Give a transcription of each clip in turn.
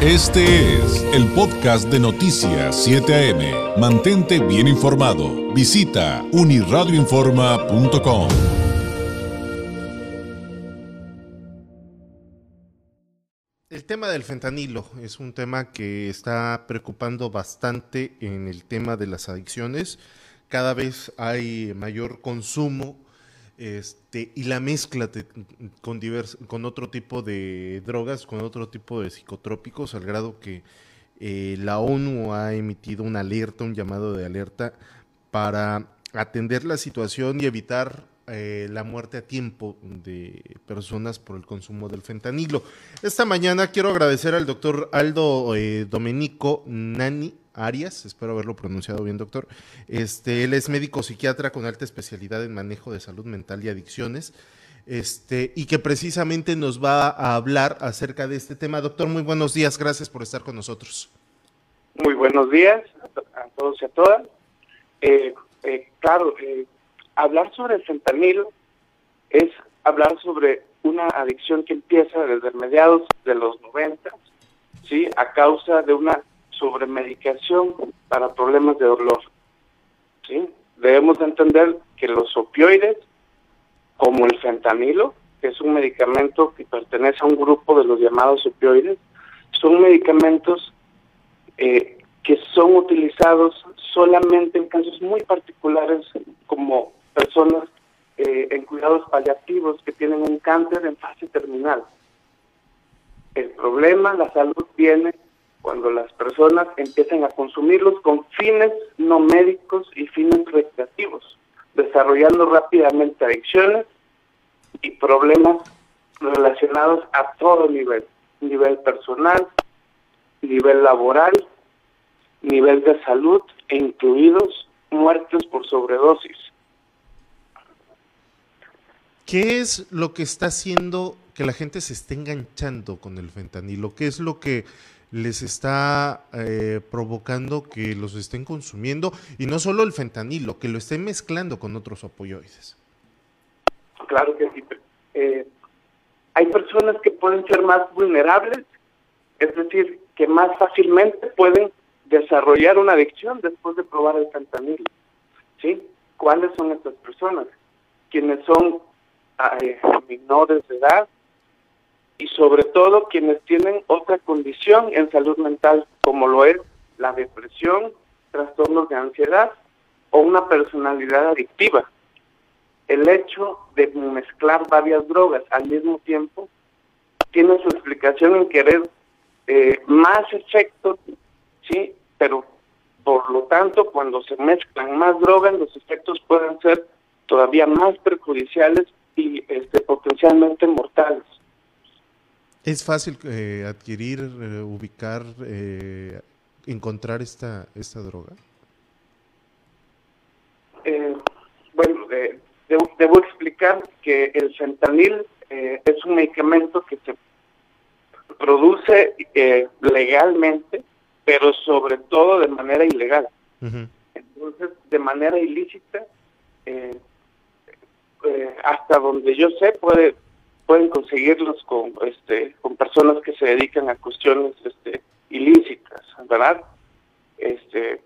Este es el podcast de Noticias 7 AM. Mantente bien informado. Visita uniradioinforma.com. El tema del fentanilo es un tema que está preocupando bastante en el tema de las adicciones. Cada vez hay mayor consumo este, y la mezcla con, con otro tipo de drogas, con otro tipo de psicotrópicos, al grado que eh, la ONU ha emitido una alerta, un llamado de alerta para atender la situación y evitar eh, la muerte a tiempo de personas por el consumo del fentanilo. Esta mañana quiero agradecer al doctor Aldo eh, Domenico Nani Arias, espero haberlo pronunciado bien, doctor. Este, él es médico psiquiatra con alta especialidad en manejo de salud mental y adicciones. Este, y que precisamente nos va a hablar acerca de este tema. Doctor, muy buenos días, gracias por estar con nosotros. Muy buenos días a todos y a todas. Eh, eh, claro, eh, hablar sobre el fentanilo es hablar sobre una adicción que empieza desde mediados de los 90, ¿sí? a causa de una sobre medicación para problemas de dolor. ¿sí? Debemos entender que los opioides, como el fentanilo, que es un medicamento que pertenece a un grupo de los llamados opioides, son medicamentos eh, que son utilizados solamente en casos muy particulares como personas eh, en cuidados paliativos que tienen un cáncer en fase terminal. El problema, la salud viene cuando las personas empiezan a consumirlos con fines no médicos y fines recreativos, desarrollando rápidamente adicciones y problemas relacionados a todo nivel, nivel personal, nivel laboral, nivel de salud e incluidos muertes por sobredosis. ¿Qué es lo que está haciendo que la gente se esté enganchando con el fentanilo? ¿Qué es lo que les está eh, provocando que los estén consumiendo y no solo el fentanilo, que lo estén mezclando con otros opioides. Claro que sí. Eh, hay personas que pueden ser más vulnerables, es decir, que más fácilmente pueden desarrollar una adicción después de probar el fentanilo. ¿Sí? ¿Cuáles son estas personas? Quienes son eh, menores de edad, y sobre todo quienes tienen otra condición en salud mental, como lo es la depresión, trastornos de ansiedad o una personalidad adictiva. El hecho de mezclar varias drogas al mismo tiempo tiene su explicación en querer eh, más efectos, ¿sí? Pero por lo tanto, cuando se mezclan más drogas, los efectos pueden ser todavía más perjudiciales y este, potencialmente mortales. ¿Es fácil eh, adquirir, eh, ubicar, eh, encontrar esta, esta droga? bueno, debo, explicar que el fentanil es un medicamento que se produce legalmente, pero sobre todo de manera ilegal. Entonces, de manera ilícita, hasta donde yo sé, puede pueden conseguirlos con este con personas que se dedican a cuestiones este ilícitas, ¿verdad? Este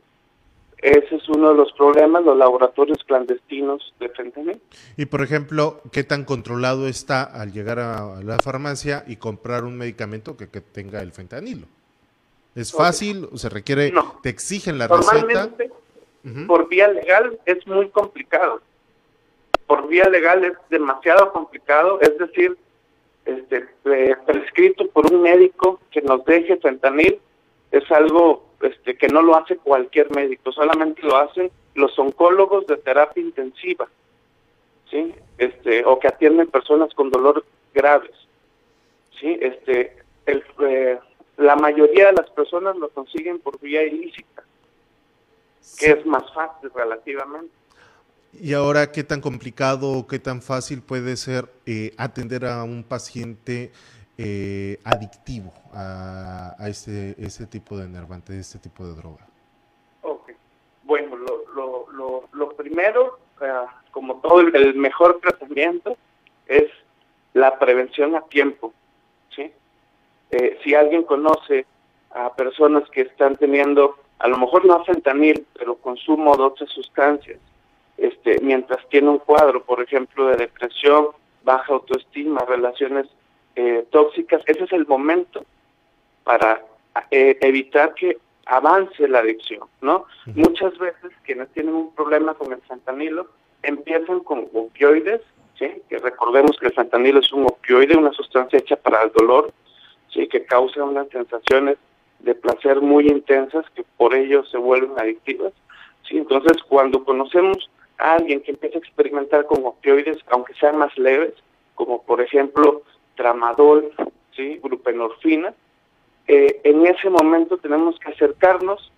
ese es uno de los problemas, los laboratorios clandestinos de fentanilo. Y por ejemplo, ¿qué tan controlado está al llegar a la farmacia y comprar un medicamento que, tenga el fentanilo? ¿Es fácil? ¿Se requiere, te exigen la receta? Por vía legal es muy complicado por vía legal es demasiado complicado, es decir, este, prescrito por un médico que nos deje fentanil es algo este, que no lo hace cualquier médico, solamente lo hacen los oncólogos de terapia intensiva, ¿sí? Este, o que atienden personas con dolor graves, ¿sí? Este, el, eh, la mayoría de las personas lo consiguen por vía ilícita, que es más fácil relativamente. Y ahora, ¿qué tan complicado o qué tan fácil puede ser eh, atender a un paciente eh, adictivo a, a ese, ese, tipo de enervante, este tipo de droga? Ok. Bueno, lo, lo, lo, lo primero, como todo el, mejor tratamiento, es la prevención a tiempo. ¿sí? Eh, si alguien conoce a personas que están teniendo, a lo mejor no fentanil, pero consumo de otras sustancias, este, mientras tiene un cuadro, por ejemplo, de depresión, baja autoestima, relaciones eh, tóxicas, ese es el momento para eh, evitar que avance la adicción, ¿no? Muchas veces quienes tienen un problema con el fentanilo empiezan con opioides, ¿sí? Que recordemos que el fentanilo es un opioide, una sustancia hecha para el dolor, ¿sí? Que causa unas sensaciones de placer muy intensas que por ello se vuelven adictivas, ¿sí? Entonces, cuando conocemos a alguien que empieza a experimentar con opioides, aunque sean más leves, como por ejemplo tramadol, ¿sí? Grupenorfina, eh, en ese momento tenemos que acercarnos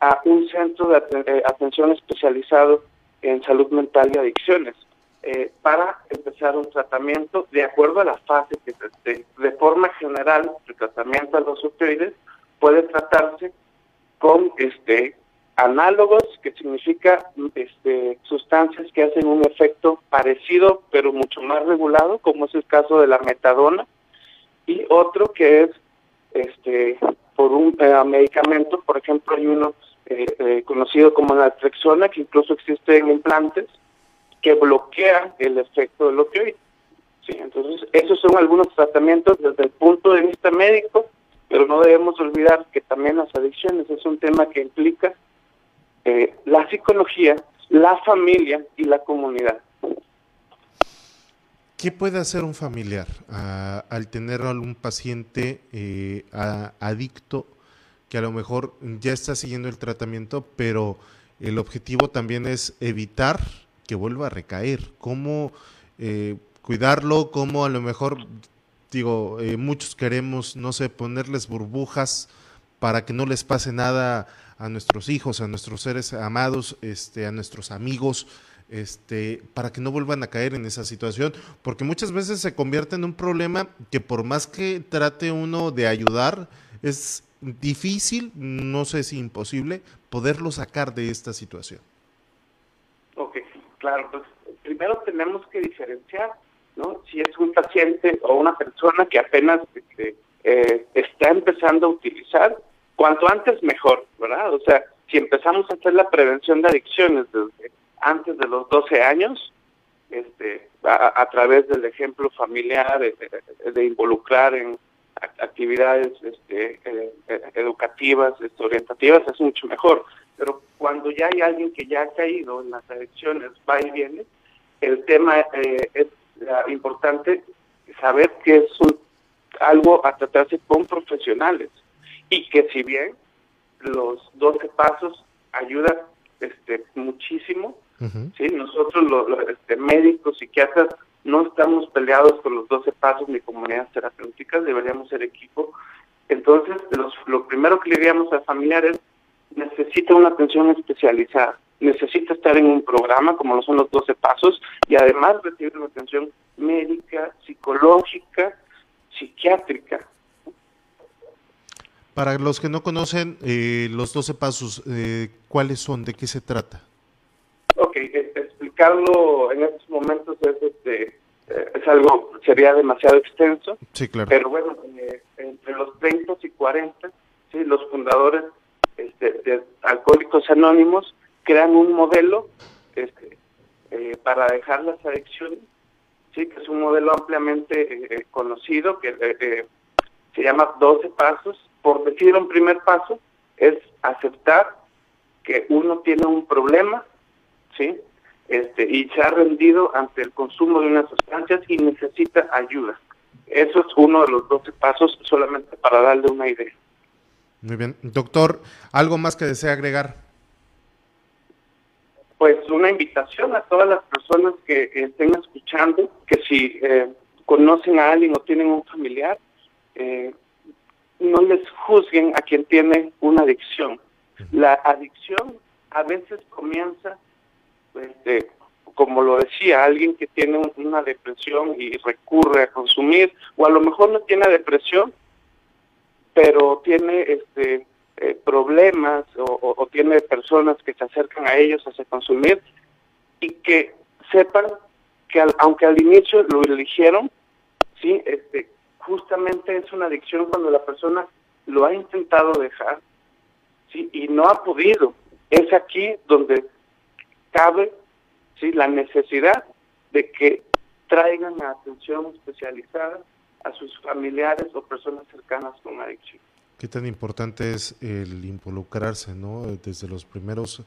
a un centro de eh, atención especializado en salud mental y adicciones eh, para empezar un tratamiento de acuerdo a la fase que esté. De forma general, el tratamiento a los opioides puede tratarse con este análogos, que significa este, sustancias que hacen un efecto parecido pero mucho más regulado, como es el caso de la metadona, y otro que es este por un eh, medicamento, por ejemplo, hay uno eh, eh, conocido como la trexona, que incluso existe en implantes, que bloquea el efecto del opioide. Sí, entonces, esos son algunos tratamientos desde el punto de vista médico, pero no debemos olvidar que también las adicciones es un tema que implica la psicología, la familia y la comunidad. ¿Qué puede hacer un familiar al tener algún paciente eh, adicto que a lo mejor ya está siguiendo el tratamiento, pero el objetivo también es evitar que vuelva a recaer? ¿Cómo eh, cuidarlo? ¿Cómo a lo mejor, digo, eh, muchos queremos, no sé, ponerles burbujas para que no les pase nada a nuestros hijos, a nuestros seres amados, este, a nuestros amigos? este, para que no vuelvan a caer en esa situación, porque muchas veces se convierte en un problema que por más que trate uno de ayudar, es difícil, no sé si imposible, poderlo sacar de esta situación. Ok, claro, pues primero tenemos que diferenciar, ¿no? Si es un paciente o una persona que apenas este, eh, está empezando a utilizar, cuanto antes mejor, ¿verdad? O sea, si empezamos a hacer la prevención de adicciones desde antes de los 12 años, este, a, través del ejemplo familiar, de, involucrar en actividades este, eh, educativas, este, orientativas, es mucho mejor. Pero cuando ya hay alguien que ya ha caído en las elecciones, va y viene, el tema eh, es importante saber que es algo a tratarse con profesionales y que si bien los 12 pasos ayudan este, muchísimo, ¿sí? Nosotros los, este, médicos, psiquiatras, no estamos peleados con los 12 pasos ni comunidades terapéuticas, deberíamos ser equipo. Entonces, lo primero que le diríamos al familiar es, necesita una atención especializada, necesita estar en un programa como lo son los 12 pasos y además recibir una atención médica, psicológica, psiquiátrica. Para los que no conocen eh, los 12 pasos, eh, ¿cuáles son? ¿De qué se trata? Ok, e, explicarlo en estos momentos es, este, eh, es algo, sería demasiado extenso. Sí, claro. Pero bueno, entre los 30 y 40, ¿sí? los fundadores este, de Alcohólicos Anónimos crean un modelo este, para dejar las adicciones, ¿sí? que es un modelo ampliamente conocido, que se llama 12 pasos por decir un primer paso, es aceptar que uno tiene un problema, ¿sí? Este, y se ha rendido ante el consumo de unas sustancias y necesita ayuda. Eso es uno de los 12 pasos solamente para darle una idea. Muy bien. Doctor, ¿algo más que desea agregar? Pues una invitación a todas las personas que estén escuchando, que si eh, conocen a alguien o tienen un familiar, eh, no les juzguen a quien tiene una adicción. La adicción a veces comienza, este, como lo decía, alguien que tiene una depresión y recurre a consumir, o a lo mejor no tiene depresión, pero tiene este eh, problemas o, tiene personas que se acercan a ellos hacia consumir y que sepan que aunque al inicio lo eligieron, sí, este, justamente es una adicción cuando la persona lo ha intentado dejar ¿sí? y no ha podido. Es aquí donde cabe ¿sí? la necesidad de que traigan la atención especializada a sus familiares o personas cercanas con adicción. Qué tan importante es el involucrarse, ¿no? Desde los primeros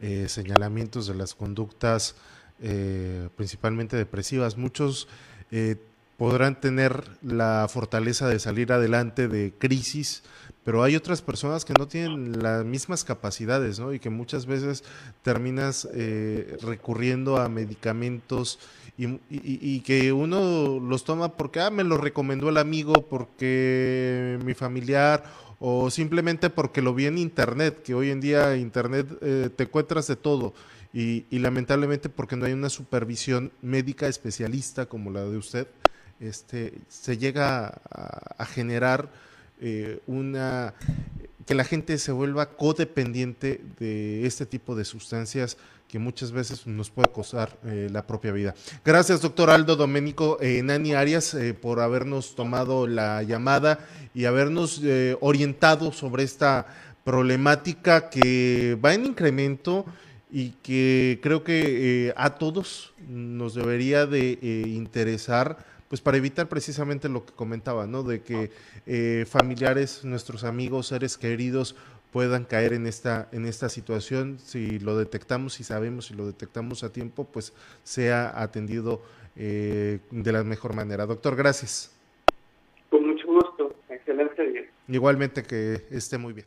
eh, señalamientos de las conductas eh, principalmente depresivas. Muchos eh, podrán tener la fortaleza de salir adelante de crisis, pero hay otras personas que no tienen las mismas capacidades, ¿no? Y que muchas veces terminas eh, recurriendo a medicamentos y, que uno los toma porque, ah, me lo recomendó el amigo, porque mi familiar, o simplemente porque lo vi en internet, que hoy en día internet eh, te encuentras de todo. Y, y lamentablemente porque no hay una supervisión médica especialista como la de usted, este, se llega a, generar eh, una que la gente se vuelva codependiente de este tipo de sustancias que muchas veces nos puede costar eh, la propia vida. Gracias, doctor Aldo Doménico eh, Nani Arias, por habernos tomado la llamada y habernos orientado sobre esta problemática que va en incremento y que creo que a todos nos debería de interesar pues para evitar precisamente lo que comentaba, ¿no? De que eh, familiares, nuestros amigos, seres queridos puedan caer en esta, en esta situación. Si lo detectamos y sabemos si lo detectamos a tiempo, pues sea atendido eh, de la mejor manera. Doctor, gracias. Con mucho gusto. Excelente día. Igualmente que esté muy bien.